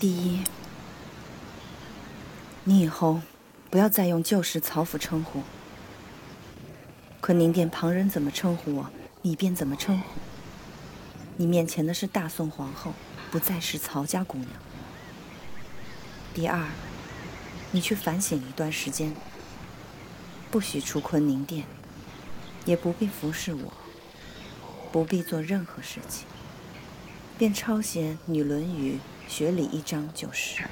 第一，你以后不要再用旧时曹府称呼。坤宁殿旁人怎么称呼我，你便怎么称呼。你面前的是大宋皇后，不再是曹家姑娘。第二，你去反省一段时间，不许出坤宁殿，也不必服侍我，不必做任何事情，便抄写《女论语》。学礼一张就是。